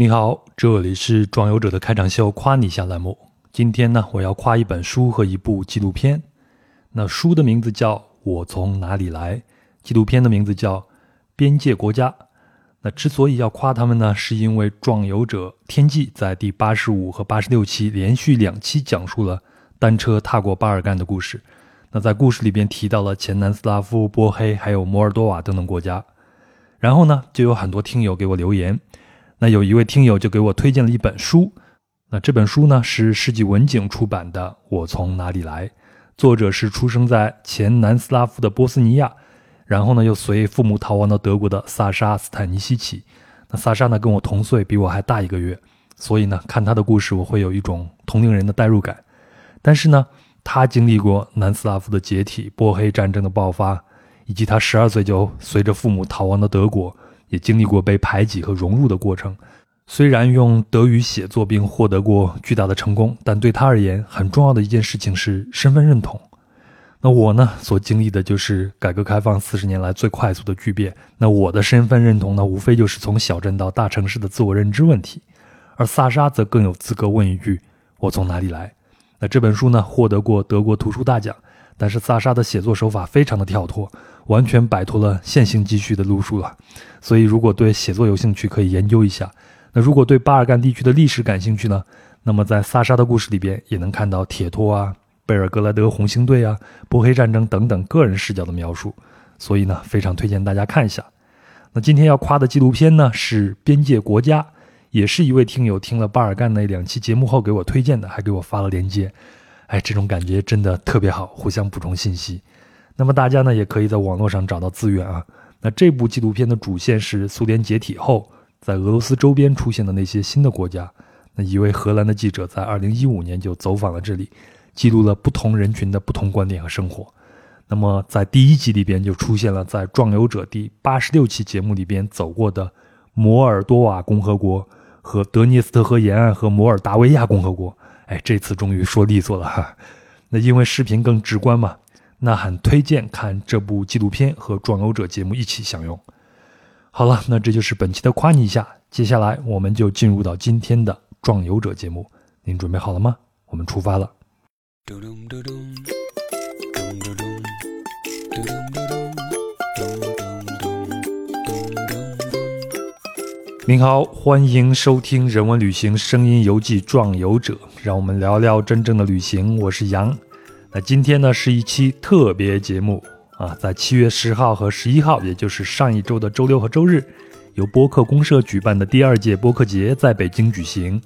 你好，这里是壮游者的开场秀，夸你一下栏目。今天呢，我要夸一本书和一部纪录片。那书的名字叫《我从哪里来》，纪录片的名字叫《边界国家》。那之所以要夸他们呢，是因为壮游者天际在第八十五和八十六期连续两期讲述了单车踏过巴尔干的故事。那在故事里边提到了前南斯拉夫、波黑还有摩尔多瓦等等国家。然后呢，就有很多听友给我留言。那有一位听友就给我推荐了一本书。那这本书呢是世纪文景出版的《我从哪里来》，作者是出生在前南斯拉夫的波斯尼亚。然后呢，又随父母逃亡到德国的萨沙·斯坦尼西奇。那萨沙呢，跟我同岁，比我还大一个月，所以呢，看他的故事，我会有一种同龄人的代入感。但是呢，他经历过南斯拉夫的解体、波黑战争的爆发，以及他十二岁就随着父母逃亡到德国，也经历过被排挤和融入的过程。虽然用德语写作并获得过巨大的成功，但对他而言，很重要的一件事情是身份认同。那我呢，所经历的就是改革开放四十年来最快速的巨变。那我的身份认同呢，无非就是从小镇到大城市的自我认知问题。而萨沙则更有资格问一句：“我从哪里来？”那这本书呢，获得过德国图书大奖。但是萨沙的写作手法非常的跳脱，完全摆脱了线性记叙的路数了。所以，如果对写作有兴趣，可以研究一下。那如果对巴尔干地区的历史感兴趣呢？那么在萨沙的故事里边，也能看到铁托啊。贝尔格莱德红星队啊，波黑战争等等个人视角的描述，所以呢，非常推荐大家看一下。那今天要夸的纪录片呢，是《边界国家》，也是一位听友听了巴尔干那两期节目后给我推荐的，还给我发了链接。哎，这种感觉真的特别好，互相补充信息。那么大家呢，也可以在网络上找到资源啊。那这部纪录片的主线是苏联解体后，在俄罗斯周边出现的那些新的国家。那一位荷兰的记者在2015年就走访了这里。记录了不同人群的不同观点和生活。那么，在第一集里边就出现了在《壮游者》第八十六期节目里边走过的摩尔多瓦共和国和德涅斯特河沿岸和摩尔达维亚共和国。哎，这次终于说利索了哈。那因为视频更直观嘛，那很推荐看这部纪录片和《壮游者》节目一起享用。好了，那这就是本期的夸你一下。接下来我们就进入到今天的《壮游者》节目。您准备好了吗？我们出发了。您好，欢迎收听人文旅行声音游记《壮游者》，让我们聊聊真正的旅行。我是杨。那今天呢是一期特别节目啊，在七月十号和十一号，也就是上一周的周六和周日，由播客公社举办的第二届播客节在北京举行。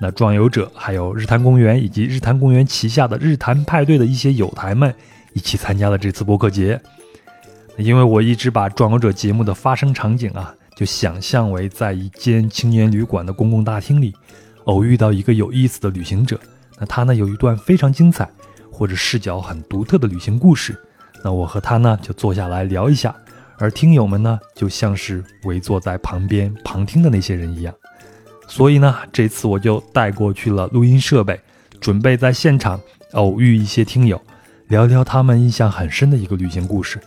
那壮游者，还有日坛公园以及日坛公园旗下的日坛派对的一些友台们，一起参加了这次播客节。因为我一直把壮游者节目的发生场景啊，就想象为在一间青年旅馆的公共大厅里，偶遇到一个有意思的旅行者。那他呢有一段非常精彩或者视角很独特的旅行故事。那我和他呢就坐下来聊一下，而听友们呢就像是围坐在旁边旁听的那些人一样。所以呢，这次我就带过去了录音设备，准备在现场偶遇一些听友，聊聊他们印象很深的一个旅行故事。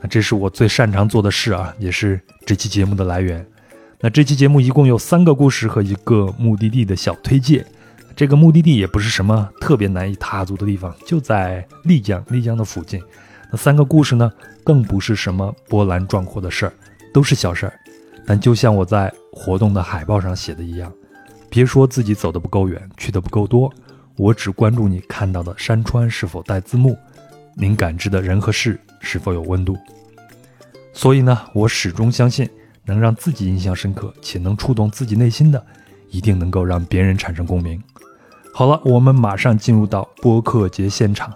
那这是我最擅长做的事啊，也是这期节目的来源。那这期节目一共有三个故事和一个目的地的小推介。这个目的地也不是什么特别难以踏足的地方，就在丽江，丽江的附近。那三个故事呢，更不是什么波澜壮阔的事儿，都是小事儿。但就像我在活动的海报上写的一样，别说自己走的不够远，去的不够多，我只关注你看到的山川是否带字幕，您感知的人和事是否有温度。所以呢，我始终相信，能让自己印象深刻且能触动自己内心的，一定能够让别人产生共鸣。好了，我们马上进入到播客节现场，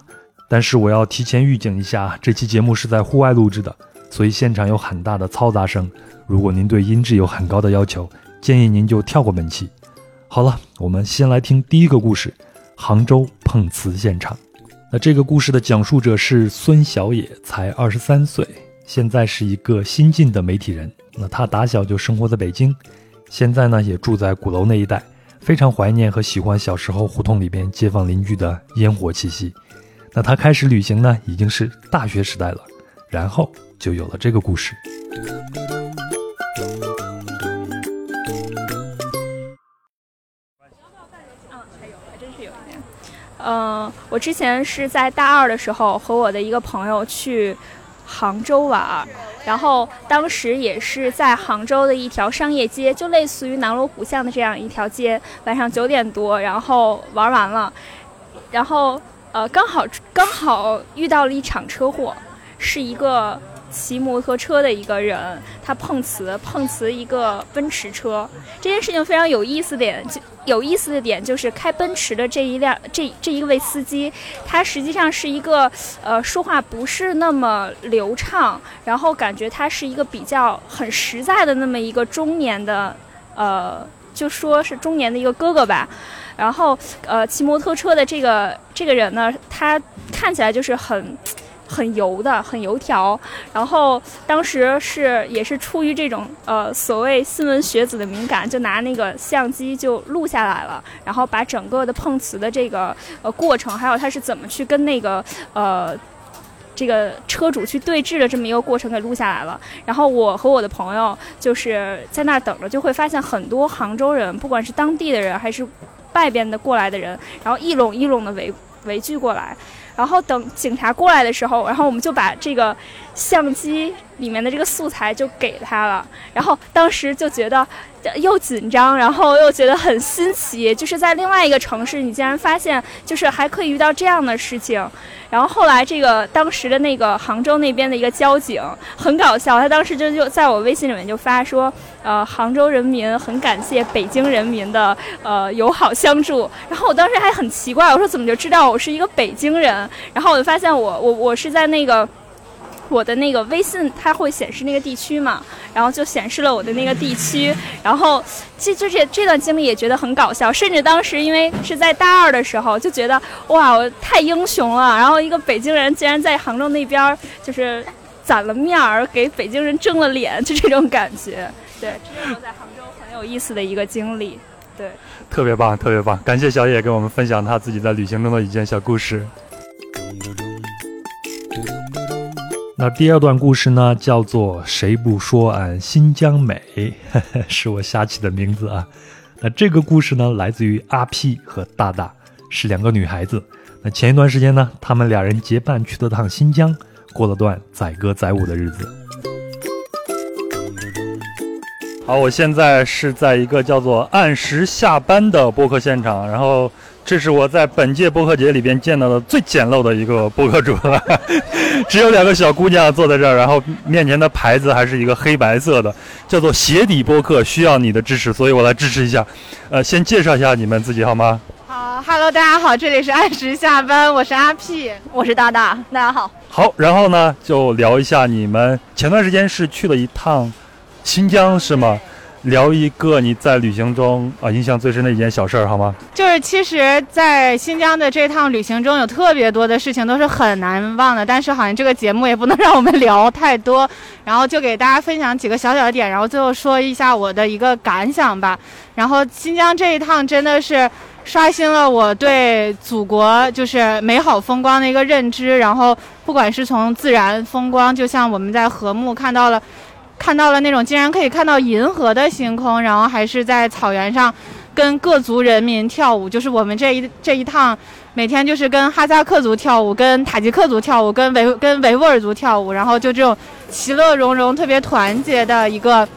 但是我要提前预警一下，这期节目是在户外录制的。所以现场有很大的嘈杂声，如果您对音质有很高的要求，建议您就跳过本期。好了，我们先来听第一个故事：杭州碰瓷现场。那这个故事的讲述者是孙小野，才二十三岁，现在是一个新晋的媒体人。那他打小就生活在北京，现在呢也住在鼓楼那一带，非常怀念和喜欢小时候胡同里边街坊邻居的烟火气息。那他开始旅行呢，已经是大学时代了，然后就有了这个故事。嗯，我之前是在大二的时候和我的一个朋友去杭州玩儿，然后当时也是在杭州的一条商业街，就类似于南锣鼓巷的这样一条街，晚上九点多，然后玩完了，然后呃刚好刚好遇到了一场车祸，是一个。骑摩托车的一个人，他碰瓷，碰瓷一个奔驰车。这件事情非常有意思点，就有意思的点就是开奔驰的这一辆，这这一位司机，他实际上是一个，呃，说话不是那么流畅，然后感觉他是一个比较很实在的那么一个中年的，呃，就说是中年的一个哥哥吧。然后，呃，骑摩托车的这个这个人呢，他看起来就是很。很油的，很油条。然后当时是也是出于这种呃所谓新闻学子的敏感，就拿那个相机就录下来了，然后把整个的碰瓷的这个呃过程，还有他是怎么去跟那个呃这个车主去对峙的这么一个过程给录下来了。然后我和我的朋友就是在那儿等着，就会发现很多杭州人，不管是当地的人还是外边的过来的人，然后一拢一拢的围围聚过来。然后等警察过来的时候，然后我们就把这个相机里面的这个素材就给他了。然后当时就觉得又紧张，然后又觉得很新奇，就是在另外一个城市，你竟然发现就是还可以遇到这样的事情。然后后来，这个当时的那个杭州那边的一个交警很搞笑，他当时就就在我微信里面就发说，呃，杭州人民很感谢北京人民的呃友好相助。然后我当时还很奇怪，我说怎么就知道我是一个北京人？然后我就发现我我我是在那个。我的那个微信它会显示那个地区嘛，然后就显示了我的那个地区，然后这就这这段经历也觉得很搞笑，甚至当时因为是在大二的时候就觉得哇，我太英雄了，然后一个北京人竟然在杭州那边就是攒了面儿，给北京人争了脸，就这种感觉。对，这是我在杭州很有意思的一个经历。对，特别棒，特别棒，感谢小野给我们分享他自己在旅行中的一件小故事。那第二段故事呢，叫做“谁不说俺新疆美”，是我瞎起的名字啊。那这个故事呢，来自于阿 P 和大大，是两个女孩子。那前一段时间呢，她们俩人结伴去了趟新疆，过了段载歌载舞的日子。好，我现在是在一个叫做“按时下班”的播客现场，然后。这是我在本届播客节里边见到的最简陋的一个播客主了，只有两个小姑娘坐在这儿，然后面前的牌子还是一个黑白色的，叫做鞋底播客，需要你的支持，所以我来支持一下。呃，先介绍一下你们自己好吗？好，Hello，大家好，这里是按时下班，我是阿 P，我是大大，大家好。好，然后呢，就聊一下你们前段时间是去了一趟新疆，是吗？聊一个你在旅行中啊印象最深的一件小事儿好吗？就是其实，在新疆的这趟旅行中有特别多的事情都是很难忘的，但是好像这个节目也不能让我们聊太多，然后就给大家分享几个小小的点，然后最后说一下我的一个感想吧。然后新疆这一趟真的是刷新了我对祖国就是美好风光的一个认知，然后不管是从自然风光，就像我们在禾木看到了。看到了那种竟然可以看到银河的星空，然后还是在草原上，跟各族人民跳舞，就是我们这一这一趟，每天就是跟哈萨克族跳舞，跟塔吉克族跳舞，跟维跟维吾尔族跳舞，然后就这种其乐融融、特别团结的一个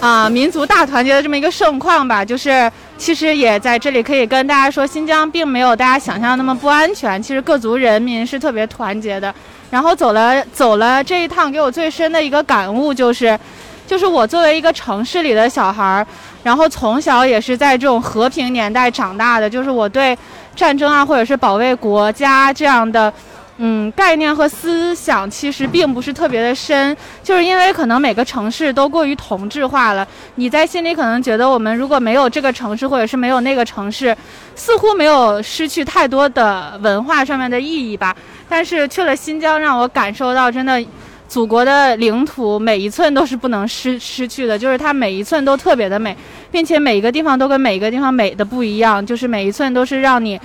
啊民族大团结的这么一个盛况吧。就是其实也在这里可以跟大家说，新疆并没有大家想象的那么不安全，其实各族人民是特别团结的。然后走了走了这一趟，给我最深的一个感悟就是，就是我作为一个城市里的小孩儿，然后从小也是在这种和平年代长大的，就是我对战争啊，或者是保卫国家这样的。嗯，概念和思想其实并不是特别的深，就是因为可能每个城市都过于同质化了。你在心里可能觉得，我们如果没有这个城市，或者是没有那个城市，似乎没有失去太多的文化上面的意义吧。但是去了新疆，让我感受到，真的，祖国的领土每一寸都是不能失失去的，就是它每一寸都特别的美，并且每一个地方都跟每一个地方美的不一样，就是每一寸都是让你。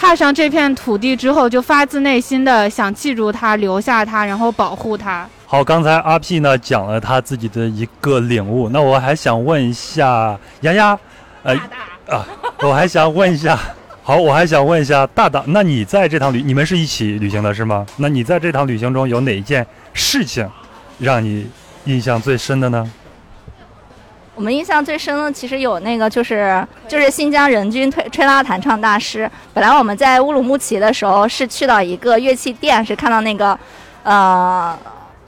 踏上这片土地之后，就发自内心的想记住它，留下它，然后保护它。好，刚才阿 P 呢讲了他自己的一个领悟，那我还想问一下丫丫，呃，啊，我还想问一下。好，我还想问一下大大，那你在这趟旅，你们是一起旅行的是吗？那你在这趟旅行中有哪一件事情让你印象最深的呢？我们印象最深的其实有那个就是就是新疆人均吹吹拉弹唱大师。本来我们在乌鲁木齐的时候是去到一个乐器店，是看到那个呃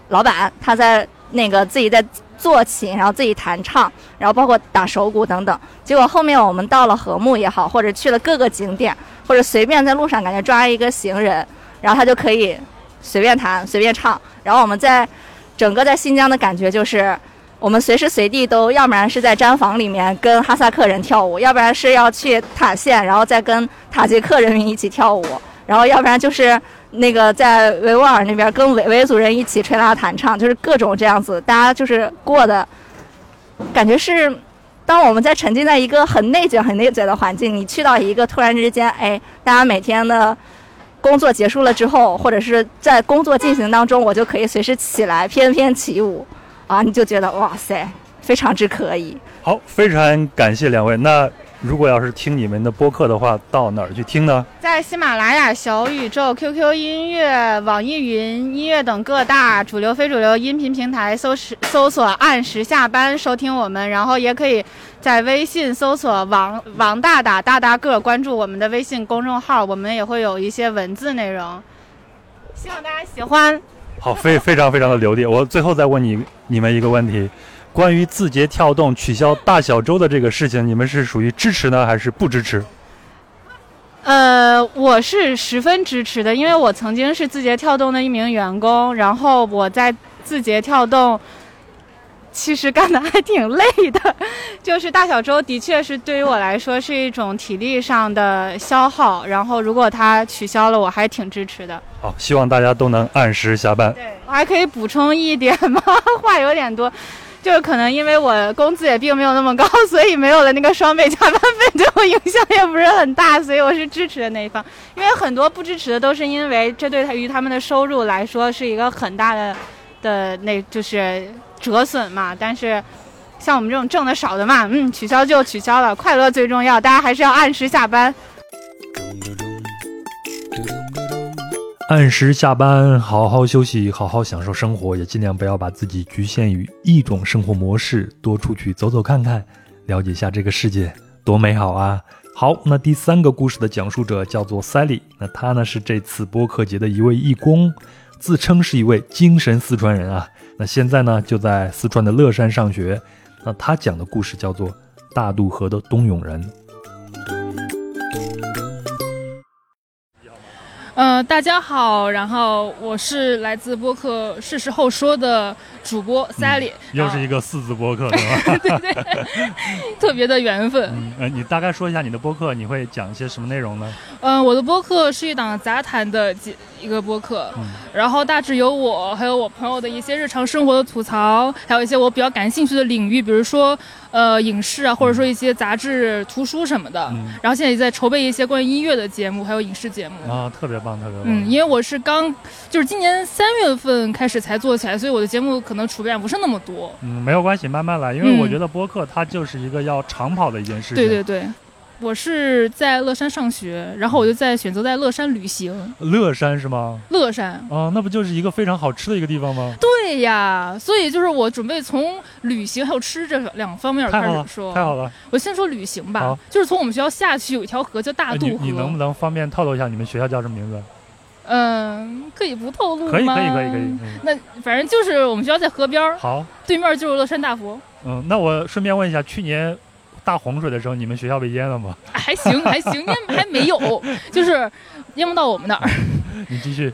老板他在那个自己在做琴，然后自己弹唱，然后包括打手鼓等等。结果后面我们到了禾木也好，或者去了各个景点，或者随便在路上感觉抓一个行人，然后他就可以随便弹随便唱。然后我们在整个在新疆的感觉就是。我们随时随地都，要不然是在毡房里面跟哈萨克人跳舞，要不然是要去塔县，然后再跟塔吉克人民一起跳舞，然后要不然就是那个在维吾尔那边跟维维族人一起吹拉弹唱，就是各种这样子，大家就是过的，感觉是，当我们在沉浸在一个很内卷、很内卷的环境，你去到一个突然之间，哎，大家每天的工作结束了之后，或者是在工作进行当中，我就可以随时起来翩翩起舞。啊，你就觉得哇塞，非常之可以。好，非常感谢两位。那如果要是听你们的播客的话，到哪儿去听呢？在喜马拉雅、小宇宙、QQ 音乐、网易云音乐等各大主流、非主流音频平台搜时搜索“按时下班”收听我们，然后也可以在微信搜索“王王大大大大个”关注我们的微信公众号，我们也会有一些文字内容，希望大家喜欢。好，非非常非常的流利。我最后再问你你们一个问题，关于字节跳动取消大小周的这个事情，你们是属于支持呢，还是不支持？呃，我是十分支持的，因为我曾经是字节跳动的一名员工，然后我在字节跳动。其实干的还挺累的，就是大小周的确是对于我来说是一种体力上的消耗。然后如果它取消了，我还挺支持的。好，希望大家都能按时下班。对我还可以补充一点吗？话有点多，就是可能因为我工资也并没有那么高，所以没有了那个双倍加班费，对我影响也不是很大，所以我是支持的那一方。因为很多不支持的都是因为这对于他们的收入来说是一个很大的的那就是。折损嘛，但是像我们这种挣的少的嘛，嗯，取消就取消了，快乐最重要，大家还是要按时下班。按时下班，好好休息，好好享受生活，也尽量不要把自己局限于一种生活模式，多出去走走看看，了解一下这个世界多美好啊！好，那第三个故事的讲述者叫做 Sally，那他呢是这次播客节的一位义工，自称是一位精神四川人啊。那现在呢，就在四川的乐山上学。那他讲的故事叫做《大渡河的冬泳人》。呃，大家好，然后我是来自播客《是时候说》的主播 Sally，又是一个四字播客，对吧？对 对，特别的缘分。嗯，呃，你大概说一下你的播客，你会讲一些什么内容呢？嗯，我的播客是一档杂谈的几一个播客，然后大致有我还有我朋友的一些日常生活的吐槽，还有一些我比较感兴趣的领域，比如说。呃，影视啊，或者说一些杂志、图书什么的，嗯然后现在也在筹备一些关于音乐的节目，还有影视节目啊，特别棒，特别棒。嗯，因为我是刚，就是今年三月份开始才做起来，所以我的节目可能储备量不是那么多。嗯，没有关系，慢慢来，因为我觉得播客它就是一个要长跑的一件事情。对对对。我是在乐山上学，然后我就在选择在乐山旅行。乐山是吗？乐山啊，那不就是一个非常好吃的一个地方吗？对呀，所以就是我准备从旅行还有吃这两方面开始说。太好了，我先说旅行吧。就是从我们学校下去有一条河叫大渡河。你能不能方便透露一下你们学校叫什么名字？嗯，可以不透露吗？可以可以可以可以。那反正就是我们学校在河边儿好，对面就是乐山大佛。嗯，那我顺便问一下，去年。大洪水的时候，你们学校被淹了吗？还行 还行，淹还没有，就是淹不到我们那儿。你继续。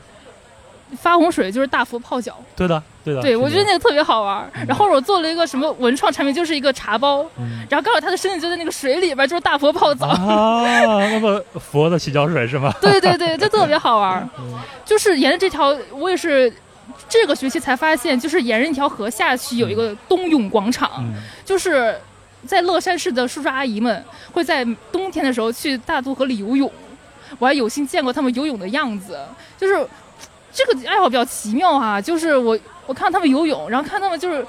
发洪水就是大佛泡脚。对的，对的。对，我觉得那个特别好玩。然后我做了一个什么文创产品，就是一个茶包，然后刚好他的身体就在那个水里边，就是大佛泡澡。啊，那么佛的洗脚水是吗？对对对，就特别好玩。就是沿着这条，我也是这个学期才发现，就是沿着一条河下去有一个冬泳广场，就是。在乐山市的叔叔阿姨们会在冬天的时候去大渡河里游泳，我还有幸见过他们游泳的样子。就是这个爱好比较奇妙哈，就是我我看他们游泳，然后看他们就是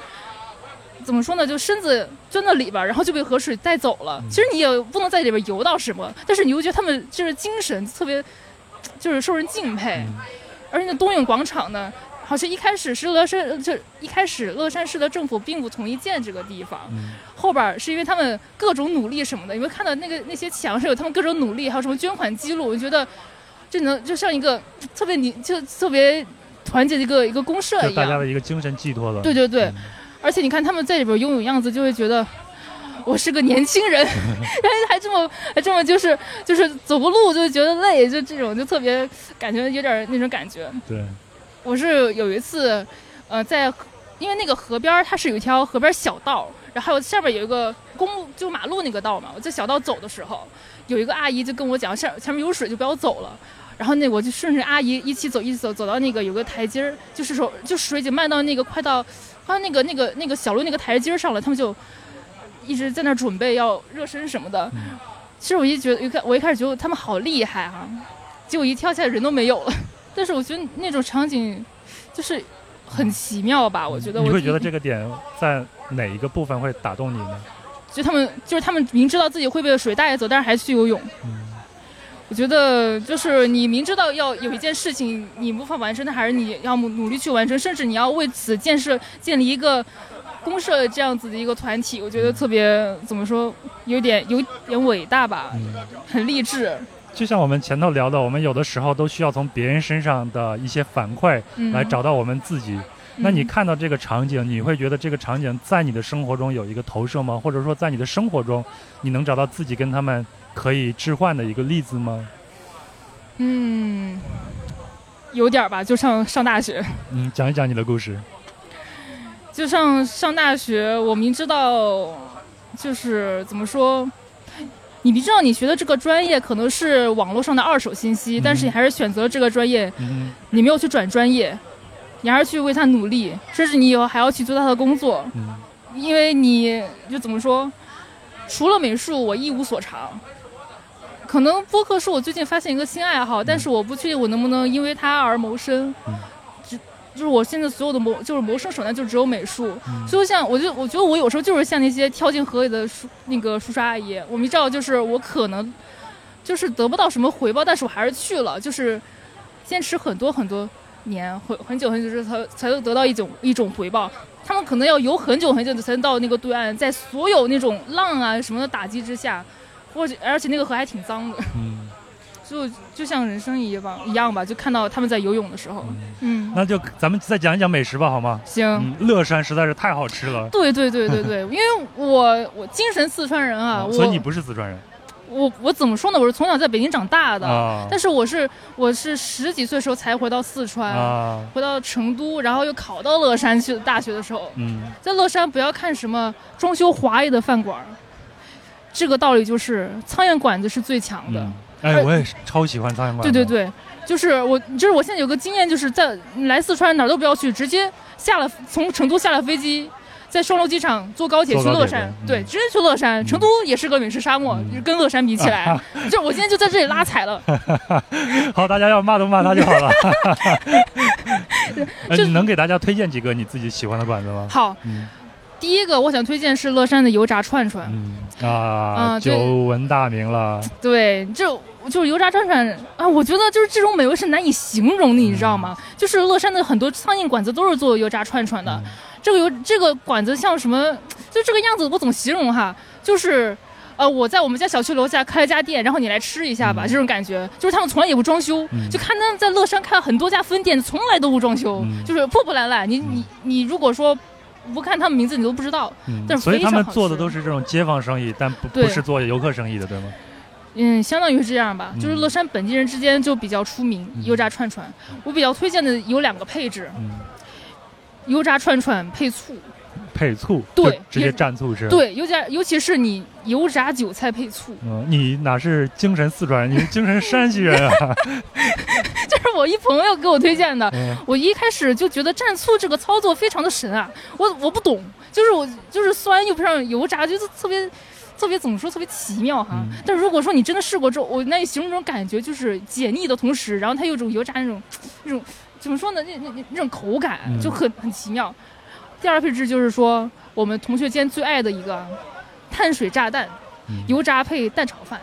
怎么说呢？就身子钻到里边，然后就被河水带走了。其实你也不能在里边游到什么，但是你又觉得他们就是精神特别，就是受人敬佩。而且那东涌广场呢，好像一开始是乐山，就一开始乐山市的政府并不同意建这个地方，后边儿是因为他们各种努力什么的，你会看到那个那些墙上有他们各种努力，还有什么捐款记录，我觉得这能就像一个特别你就特别团结的一个一个公社一样。大家的一个精神寄托了。对对对，而且你看他们在里边拥有样子，就会觉得我是个年轻人，然后还这么还这么就是就是走个路就觉得累，就这种就特别感觉有点那种感觉。对，我是有一次，呃，在因为那个河边儿它是有一条河边小道，然后下边有一个公路，就马路那个道嘛。我在小道走的时候，有一个阿姨就跟我讲，下前面有水，就不要走了。然后那我就顺着阿姨一起走，一起走，走到那个有个台阶儿，就是说就水已经漫到那个快到快到那个那个那个小路那个台阶儿上了，他们就一直在那准备要热身什么的。其实我一觉得，一开我一开始觉得他们好厉害哈、结果一跳下来人都没有了。但是我觉得那种场景就是很奇妙吧，我觉得我你会觉得这个点在哪一个部分会打动你呢？就他们就是他们明知道自己会被水带走，但是还去游泳。嗯我觉得就是你明知道要有一件事情你无法完成，但还是你要努努力去完成，甚至你要为此建设建立一个公社这样子的一个团体，我觉得特别怎么说，有点有点伟大吧，很励志。就像我们前头聊的，我们有的时候都需要从别人身上的一些反馈嗯来找到我们自己。那你看到这个场景，你会觉得这个场景在你的生活中有一个投射吗？或者说在你的生活中，你能找到自己跟他们可以置换的一个例子吗？嗯，有点儿吧，就像上大学。嗯，讲一讲你的故事。就像上大学，我明知道，就是怎么说，你明知道你学的这个专业可能是网络上的二手信息，但是你还是选择了这个专业，嗯。你没有去转专业，你还是去为他努力，甚至你以后还要去做他的工作，嗯。因为你就怎么说，除了美术，我一无所长。可能播客是我最近发现一个新爱好，但是我不确定我能不能因为它而谋生。就是我现在所有的谋就是谋生手段就只有美术，嗯。所以像我就我觉得我有时候就是像那些跳进河里的叔那个叔叔阿姨，我们知道就是我可能就是得不到什么回报，但是我还是去了，就是坚持很多很多年，很很久很久之后才才能得到一种一种回报。他们可能要游很久很久才能到那个对岸，在所有那种浪啊什么的打击之下，或者而且那个河还挺脏的，嗯，就就像人生一样一样吧，就看到他们在游泳的时候，嗯，那就咱们再讲一讲美食吧，好吗？行。嗯，乐山实在是太好吃了。对对对对对，因为我我精神四川人啊，我所以你不是四川人我我怎么说呢？我是从小在北京长大的，啊但是我是我是十几岁的时候才回到四川，啊？回到成都，然后又考到乐山去大学的时候，嗯在乐山不要看什么装修华丽的饭馆儿，这个道理就是苍蝇馆子是最强的。嗯，哎，我也是超喜欢苍蝇馆子。对对对，就是我，就是我现在有个经验，就是在来四川哪儿都不要去，直接下了从成都下了飞机，在双流机场坐高铁去乐山，对对，直接去乐山。成都也是个美食沙漠，嗯跟乐山比起来，就我今天就在这里拉踩了。好，大家要骂都骂他就好了。哎你能给大家推荐几个你自己喜欢的馆子吗？好，嗯第一个我想推荐是乐山的油炸串串，嗯啊，久闻大名了。对，就就是油炸串串啊，我觉得就是这种美味是难以形容的，你知道吗？就是乐山的很多苍蝇馆子都是做油炸串串的，嗯这个油这个馆子像什么，就这个样子，我怎么形容哈？就是。呃，我在我们家小区楼下开了家店，然后你来吃一下吧，嗯这种感觉，就是他们从来也不装修，嗯就看他们在乐山开了很多家分店，从来都不装修，嗯就是破破烂烂。你你你如果说不看他们名字，你都不知道。嗯但是所以他们做的都是这种街坊生意，但不对不是做游客生意的，对吗？嗯，相当于是这样吧，嗯就是乐山本地人之间就比较出名，油炸串串。我比较推荐的有两个配置，嗯，油炸串串配醋。配醋，对直接蘸醋吃。，对，油炸尤其是你油炸韭菜配醋，嗯，你哪是精神四川人，你是精神山西人啊？这是我一朋友给我推荐的。嗯我一开始就觉得蘸醋这个操作非常的神啊，我我不懂，就是我就是酸又配上油炸，就是特别特别怎么说特别奇妙哈。嗯。但是如果说你真的试过之后，我难以形容这种感觉，就是解腻的同时，然后它有种油炸那种那种怎么说呢，那那那那种口感嗯。就很很奇妙。第二配置就是说我们同学间最爱的一个碳水炸弹，嗯。油炸配蛋炒饭，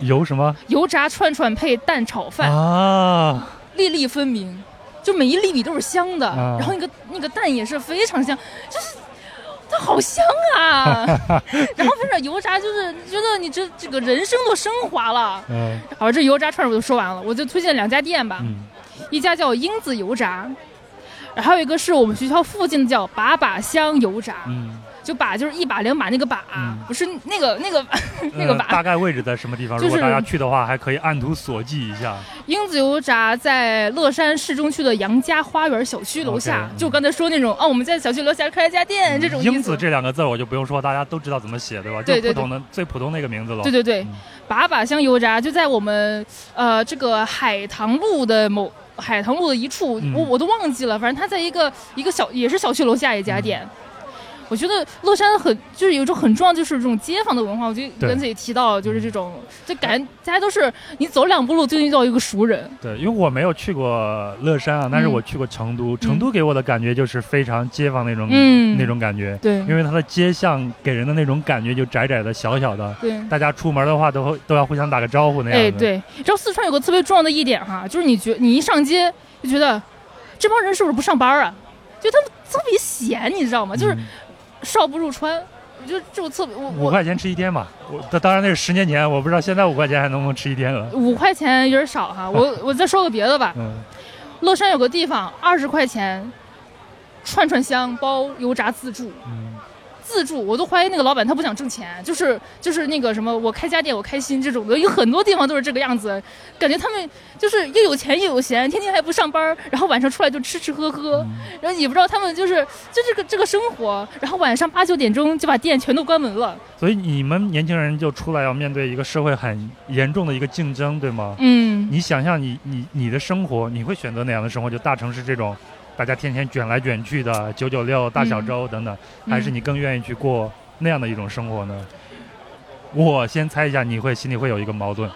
油什么？油炸串串配蛋炒饭，啊？粒粒分明，就每一粒米都是香的，啊。然后那个那个蛋也是非常香，就是它好香啊！然后配上油炸，就是觉得你这这个人生都升华了。嗯。好，这油炸串儿我就说完了，我就推荐两家店吧，嗯。一家叫英子油炸，然后还有一个是我们学校附近的叫把把香油炸，嗯，就把就是一把两把那个把，嗯不是那个那个 那个呃把。大概位置在什么地方？就是如果大家去的话，还可以按图索骥一下。英子油炸在乐山市中区的杨家花园小区楼下就刚才说那种哦，我们在小区楼下开了家店这种。英子这两个字儿我就不用说，大家都知道怎么写，对吧？对对就普通的最普通的一个名字了。对对对嗯，把把香油炸就在我们呃这个海棠路的某海棠路的一处，嗯我我都忘记了，反正它在一个一个小也是小区楼下一家店。我觉得乐山很就是有一种很重要，就是这种街坊的文化。我就跟自己提到，就是这种，就感觉大家都是你走两步路就遇到一个熟人。对，因为我没有去过乐山啊，但是嗯我去过成都。成都给我的感觉就是非常街坊那种、嗯那种感觉，对，因为它的街巷给人的那种感觉就窄窄的、小小的，对。大家出门的话都会都要互相打个招呼那样对，你知道四川有个特别重要的一点哈，就是你觉你一上街就觉得这帮人是不是不上班啊？就他们特别闲，你知道吗？就是嗯少不入川。我觉得这种特别，我我五块钱吃一天吧，我当当然那是十年前，我不知道现在五块钱还能不能吃一天了。五块钱有点少哈。我 我再说个别的吧，嗯，乐山有个地方二十块钱，串串香包油炸自助。嗯自助，我都怀疑那个老板他不想挣钱，就是就是那个什么，我开家店我开心这种的，有很多地方都是这个样子，感觉他们就是又有钱又有闲，天天还不上班，然后晚上出来就吃吃喝喝，嗯然后也不知道他们就是就这个这个生活，然后晚上八九点钟就把店全都关门了，所以你们年轻人就出来要面对一个社会很严重的一个竞争，对吗？嗯，你想象你你你的生活，你会选择哪样的生活？就大城市这种，大家天天卷来卷去的九九六、大小周等等，还是嗯你更愿意去过那样的一种生活呢？我先猜一下，你会心里会有一个矛盾，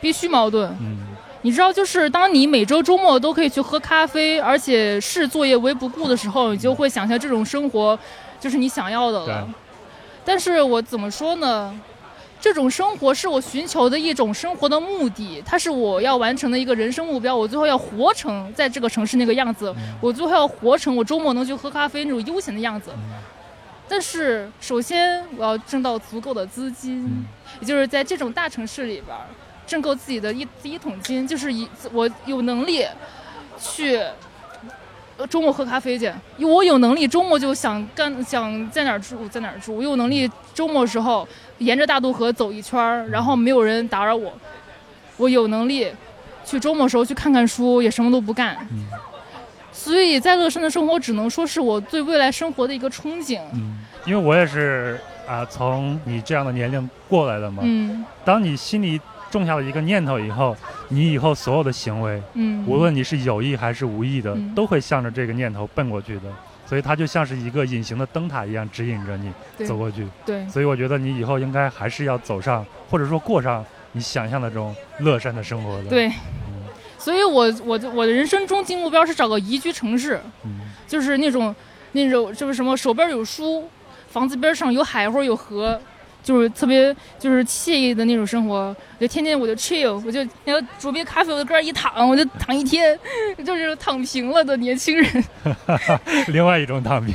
必须矛盾。嗯你知道，就是当你每周周末都可以去喝咖啡，而且视作业为不顾的时候，你就会想象这种生活就是你想要的了对。但是我怎么说呢？这种生活是我寻求的一种生活的目的，它是我要完成的一个人生目标。我最后要活成在这个城市那个样子，我最后要活成我周末能去喝咖啡那种悠闲的样子。但是，首先我要挣到足够的资金，嗯也就是在这种大城市里边儿挣够自己的一第一桶金，就是以我有能力去呃周末喝咖啡去，我有能力周末就想干想在哪儿住在哪儿住，我有能力周末时候沿着大渡河走一圈儿，然后没有人打扰我，我有能力去周末时候去看看书，也什么都不干。嗯所以在乐山的生活只能说是我对未来生活的一个憧憬。嗯，因为我也是啊、从你这样的年龄过来的嘛。嗯当你心里种下了一个念头以后，你以后所有的行为，嗯，无论你是有意还是无意的，嗯都会向着这个念头奔过去的。所以它就像是一个隐形的灯塔一样，指引着你走过去。对所以我觉得你以后应该还是要走上，或者说过上你想象的这种乐山的生活的。，对。所以我我就我的人生终极目标是找个宜居城市，嗯就是那种那种就是什么手边有书，房子边上有海或者有河，就是特别就是惬意的那种生活。就天天我就 chill，我就那个煮杯咖啡，我就搁那儿一躺，我就躺一天，就是躺平了的年轻人。另外一种躺平。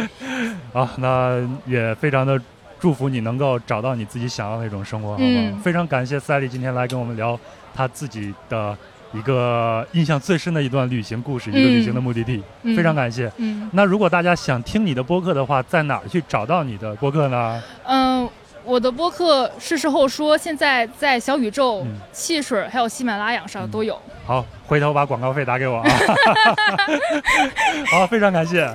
好，那也非常的祝福你能够找到你自己想要的那种生活，好吗？嗯非常感谢赛丽今天来跟我们聊她自己的一个印象最深的一段旅行故事，一个旅行的目的地，嗯非常感谢。嗯那如果大家想听你的播客的话，在哪儿去找到你的播客呢？嗯。我的播客是时候说，现在在小宇宙、嗯汽水还有喜马拉雅上都有。好，回头把广告费打给我啊！好，非常感谢。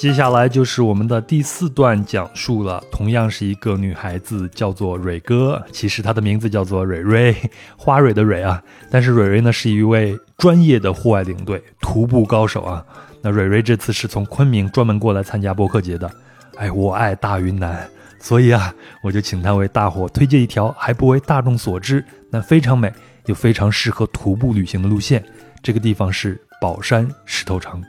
接下来就是我们的第四段讲述了，同样是一个女孩子，叫做蕊哥，其实她的名字叫做蕊蕊，花蕊的蕊啊。但是蕊蕊呢是一位专业的户外领队，徒步高手啊。那蕊蕊这次是从昆明专门过来参加播客节的。哎，我爱大云南，所以啊，我就请她为大伙推荐一条还不为大众所知，但非常美又非常适合徒步旅行的路线。这个地方是宝山石头城。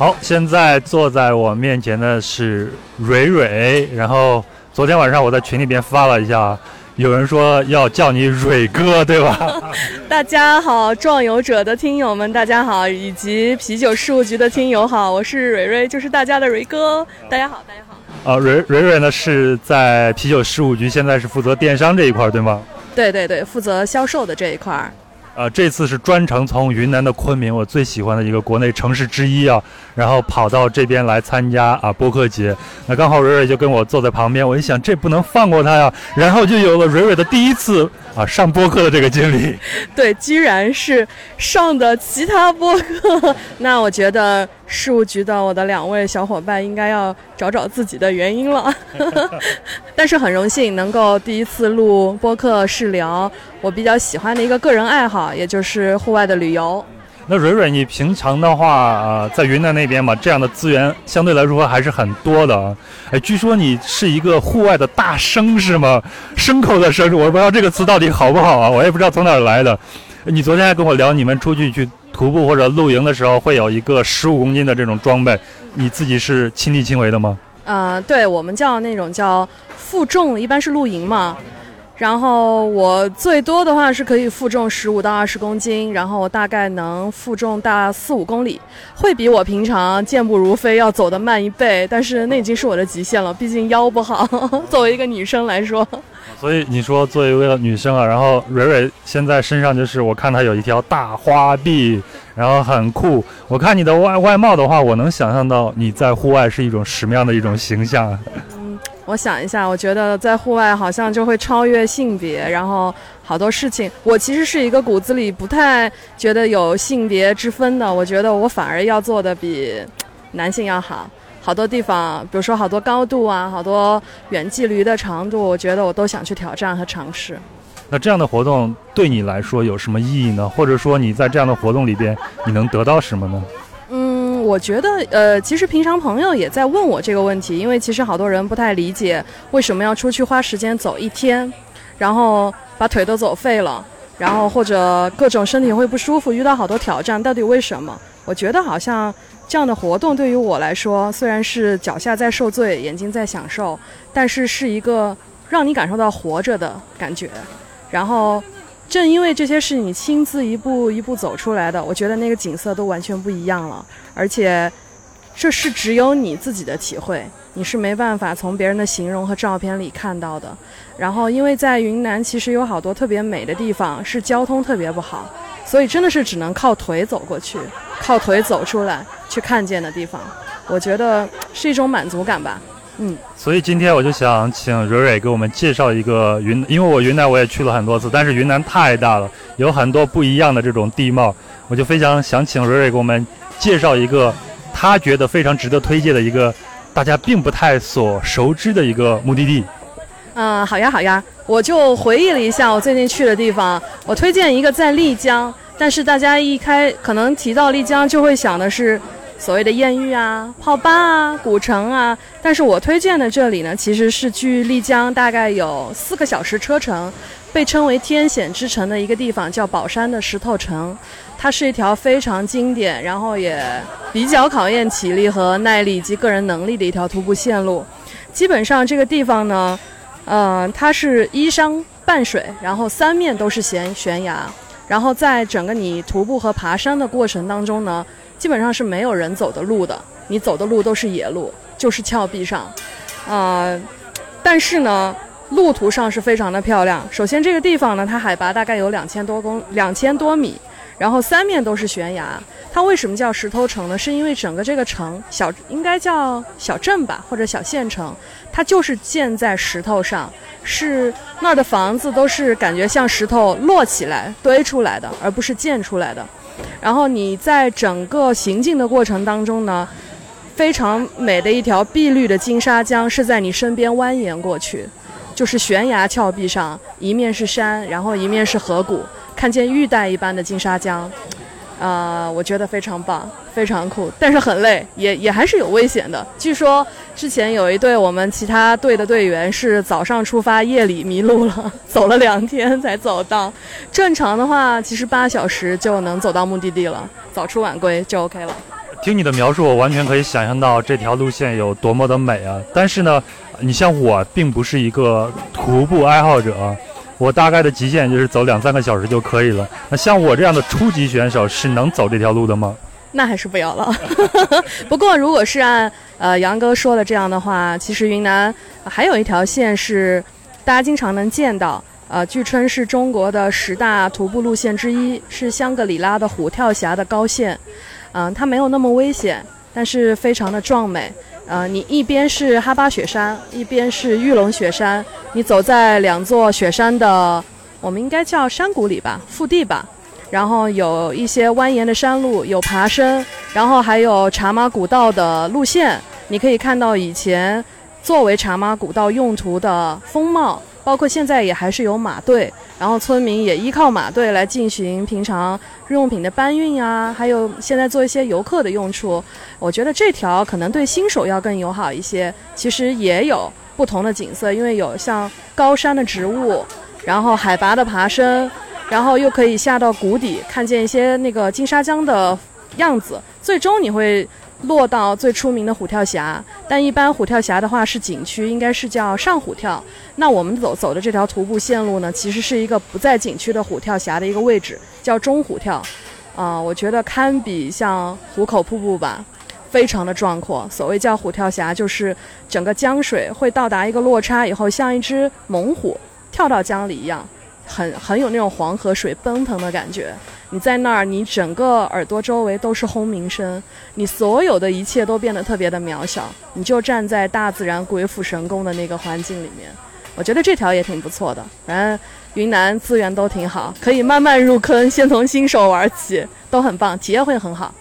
好，现在坐在我面前的是蕊蕊。然后昨天晚上我在群里边发了一下，有人说要叫你蕊哥，对吧？大家好，壮游者的听友们，大家好，以及啤酒事务局的听友好，我是蕊蕊，就是大家的蕊哥。大家好，大家好。啊，蕊蕊蕊呢是在啤酒事务局，现在是负责电商这一块，对吗？对对对，负责销售的这一块儿。呃，这次是专程从云南的昆明，我最喜欢的一个国内城市之一啊，然后跑到这边来参加啊播客节。那刚好蕊蕊就跟我坐在旁边，我一想这不能放过她呀，然后就有了蕊蕊的第一次啊上播客的这个经历。对，居然是上的其他播客，那我觉得事务局的我的两位小伙伴应该要找找自己的原因了。但是很荣幸能够第一次录播客试聊，我比较喜欢的一个个人爱好，也就是户外的旅游。那蕊蕊，你平常的话啊，在云南那边嘛，这样的资源相对来说还是很多的啊。哎，据说你是一个户外的大牲是吗？牲口的牲，我不知道这个词到底好不好啊，我也不知道从哪儿来的。你昨天还跟我聊，你们出去去徒步或者露营的时候，会有一个十五公斤的这种装备，你自己是亲力亲为的吗？呃，对我们叫那种叫负重，一般是露营嘛。然后我最多的话是可以负重十五到二十公斤，然后大概能负重大四五公里，会比我平常健步如飞要走得慢一倍，但是那已经是我的极限了，毕竟腰不好。作为一个女生来说，所以你说作为一个女生啊，然后蕊蕊现在身上就是我看她有一条大花臂，然后很酷。我看你的外外貌的话，我能想象到你在户外是一种什么样的一种形象。我想一下，我觉得在户外好像就会超越性别，然后好多事情，我其实是一个骨子里不太觉得有性别之分的。我觉得我反而要做的比男性要好，好多地方，比如说好多高度啊，好多远距离的长度，我觉得我都想去挑战和尝试。那这样的活动对你来说有什么意义呢？或者说你在这样的活动里边，你能得到什么呢？我觉得，呃，其实平常朋友也在问我这个问题，因为其实好多人不太理解为什么要出去花时间走一天，然后把腿都走废了，然后或者各种身体会不舒服，遇到好多挑战，到底为什么？我觉得好像这样的活动对于我来说，虽然是脚下在受罪，眼睛在享受，但是是一个让你感受到活着的感觉，然后。正因为这些是你亲自一步一步走出来的，我觉得那个景色都完全不一样了。而且，这是只有你自己的体会，你是没办法从别人的形容和照片里看到的。然后，因为在云南其实有好多特别美的地方，是交通特别不好，所以真的是只能靠腿走过去，靠腿走出来去看见的地方。我觉得是一种满足感吧。嗯，所以今天我就想请蕊蕊给我们介绍一个云，因为我云南我也去了很多次，但是云南太大了，有很多不一样的这种地貌，我就非常想请蕊蕊给我们介绍一个她觉得非常值得推荐的一个大家并不太所熟知的一个目的地。嗯，好呀好呀，我就回忆了一下我最近去的地方，我推荐一个在丽江，但是大家一开可能提到丽江就会想的是。所谓的艳遇啊、泡吧啊、古城啊，但是我推荐的这里呢，其实是距丽江大概有四个小时车程，被称为天险之城的一个地方，叫宝山的石头城。它是一条非常经典，然后也比较考验体力和耐力以及个人能力的一条徒步线路。基本上这个地方呢，呃，它是依山傍水，然后三面都是悬悬崖，然后在整个你徒步和爬山的过程当中呢。基本上是没有人走的路的，你走的路都是野路，就是峭壁上，啊，但是呢，路途上是非常的漂亮。首先这个地方呢，它海拔大概有两千多公两千多米，然后三面都是悬崖。它为什么叫石头城呢？是因为整个这个城小应该叫小镇吧，或者小县城，它就是建在石头上，是那儿的房子都是感觉像石头摞起来堆出来的，而不是建出来的。然后你在整个行进的过程当中呢，非常美的一条碧绿的金沙江是在你身边蜿蜒过去，就是悬崖峭壁上，一面是山，然后一面是河谷，看见玉带一般的金沙江，啊、我觉得非常棒，非常酷，但是很累，也也还是有危险的。据说之前有一队我们其他队的队员是早上出发，夜里迷路了，走了两天才走到。正常的话，其实八小时就能走到目的地了，早出晚归就 OK 了。听你的描述，我完全可以想象到这条路线有多么的美啊！但是呢，你像我并不是一个徒步爱好者，我大概的极限就是走两三个小时就可以了。那像我这样的初级选手是能走这条路的吗？那还是不要了。不过，如果是按呃杨哥说的这样的话，其实云南还有一条线是大家经常能见到，呃，据称是中国的十大徒步路线之一，是香格里拉的虎跳峡的高线。嗯、它没有那么危险，但是非常的壮美。呃，你一边是哈巴雪山，一边是玉龙雪山，你走在两座雪山的，我们应该叫山谷里吧，腹地吧。然后有一些蜿蜒的山路，有爬升，然后还有茶马古道的路线。你可以看到以前作为茶马古道用途的风貌，包括现在也还是有马队，然后村民也依靠马队来进行平常日用品的搬运啊，还有现在做一些游客的用处。我觉得这条可能对新手要更友好一些。其实也有不同的景色，因为有像高山的植物，然后海拔的爬升。然后又可以下到谷底，看见一些那个金沙江的样子。最终你会落到最出名的虎跳峡，但一般虎跳峡的话是景区，应该是叫上虎跳。那我们走走的这条徒步线路呢，其实是一个不在景区的虎跳峡的一个位置，叫中虎跳。啊、我觉得堪比像壶口瀑布吧。非常的壮阔，所谓叫虎跳峡，就是整个江水会到达一个落差以后，像一只猛虎跳到江里一样，很很有那种黄河水奔腾的感觉。你在那儿，你整个耳朵周围都是轰鸣声，你所有的一切都变得特别的渺小，你就站在大自然鬼斧神工的那个环境里面。我觉得这条也挺不错的，反正云南资源都挺好，可以慢慢入坑，先从新手玩起，都很棒，体验会很好。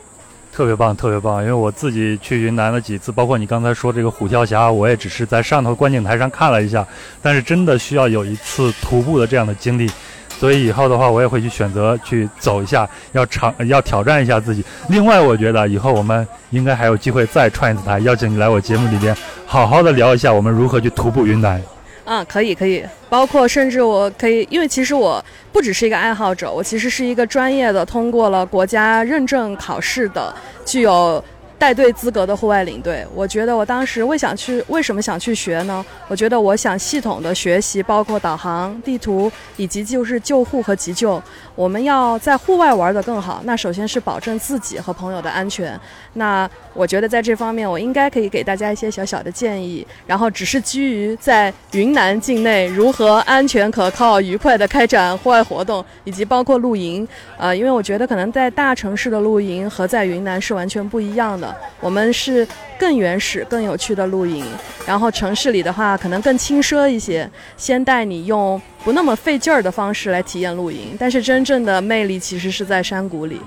特别棒，特别棒！因为我自己去云南了几次，包括你刚才说这个虎跳峡，我也只是在上头观景台上看了一下，但是真的需要有一次徒步的这样的经历，所以以后的话，我也会去选择去走一下，要尝要挑战一下自己。另外，我觉得以后我们应该还有机会再串一次台，邀请你来我节目里边，好好的聊一下我们如何去徒步云南。啊，可以可以，包括甚至我可以，因为其实我不只是一个爱好者，我其实是一个专业的，通过了国家认证考试的，具有带队资格的户外领队。我觉得我当时为想去，为什么想去学呢？我觉得我想系统的学习，包括导航、地图以及就是救护和急救。我们要在户外玩得更好，那首先是保证自己和朋友的安全。那我觉得在这方面，我应该可以给大家一些小小的建议，然后只是基于在云南境内如何安全可靠、愉快地开展户外活动，以及包括露营。呃，因为我觉得可能在大城市的露营和在云南是完全不一样的。我们是更原始、更有趣的露营，然后城市里的话可能更轻奢一些，先带你用不那么费劲儿的方式来体验露营，但是真正的魅力其实是在山谷里。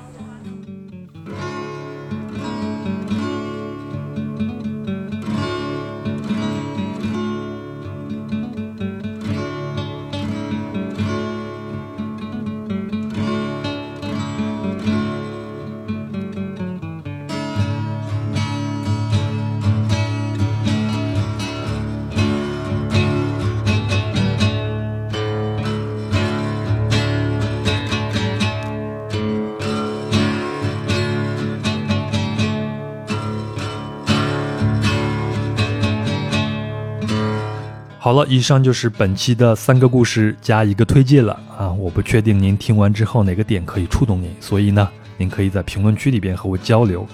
好了，以上就是本期的三个故事加一个推荐了啊！我不确定您听完之后哪个点可以触动您，所以呢，您可以在评论区里边和我交流。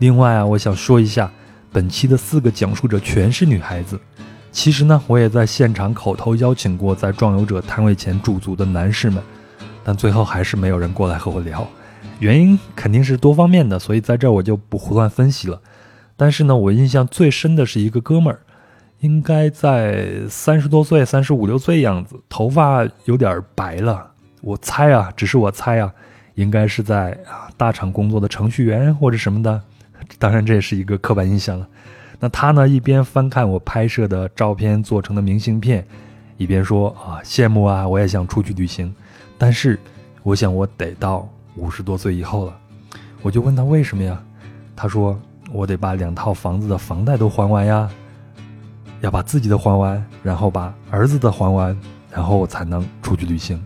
另外啊，我想说一下，本期的四个讲述者全是女孩子。其实呢，我也在现场口头邀请过在壮游者摊位前驻足的男士们，但最后还是没有人过来和我聊。原因肯定是多方面的，所以在这儿我就不胡乱分析了。但是呢，我印象最深的是一个哥们儿。应该在三十多岁、三十五六岁样子，头发有点白了。我猜啊，只是我猜啊，应该是在啊大厂工作的程序员或者什么的。当然，这也是一个刻板印象了。那他呢，一边翻看我拍摄的照片做成的明信片，一边说啊，羡慕啊，我也想出去旅行。但是，我想我得到五十多岁以后了。我就问他为什么呀？他说我得把两套房子的房贷都还完呀，要把自己的还完，然后把儿子的还完，然后才能出去旅行。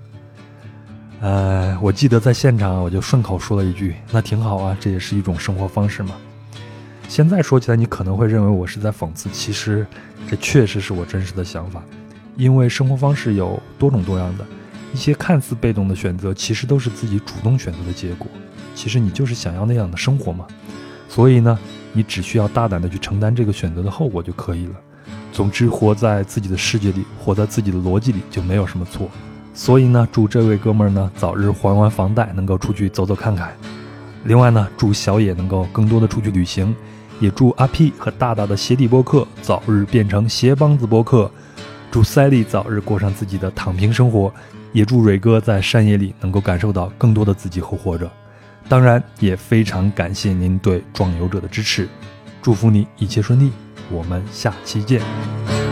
呃，我记得在现场我就顺口说了一句：“那挺好啊，这也是一种生活方式嘛。”现在说起来，你可能会认为我是在讽刺，其实这确实是我真实的想法。因为生活方式有多种多样的，一些看似被动的选择，其实都是自己主动选择的结果。其实你就是想要那样的生活嘛。所以呢，你只需要大胆的去承担这个选择的后果就可以了。总之，活在自己的世界里，活在自己的逻辑里，就没有什么错。所以呢，祝这位哥们儿呢早日还完房贷，能够出去走走看看。另外呢，祝小野能够更多的出去旅行，也祝阿 P 和大大的鞋底播客早日变成鞋帮子播客。祝赛利早日过上自己的躺平生活，也祝蕊哥在山野里能够感受到更多的自己和活着。当然，也非常感谢您对壮游者的支持，祝福你一切顺利。我们下期见。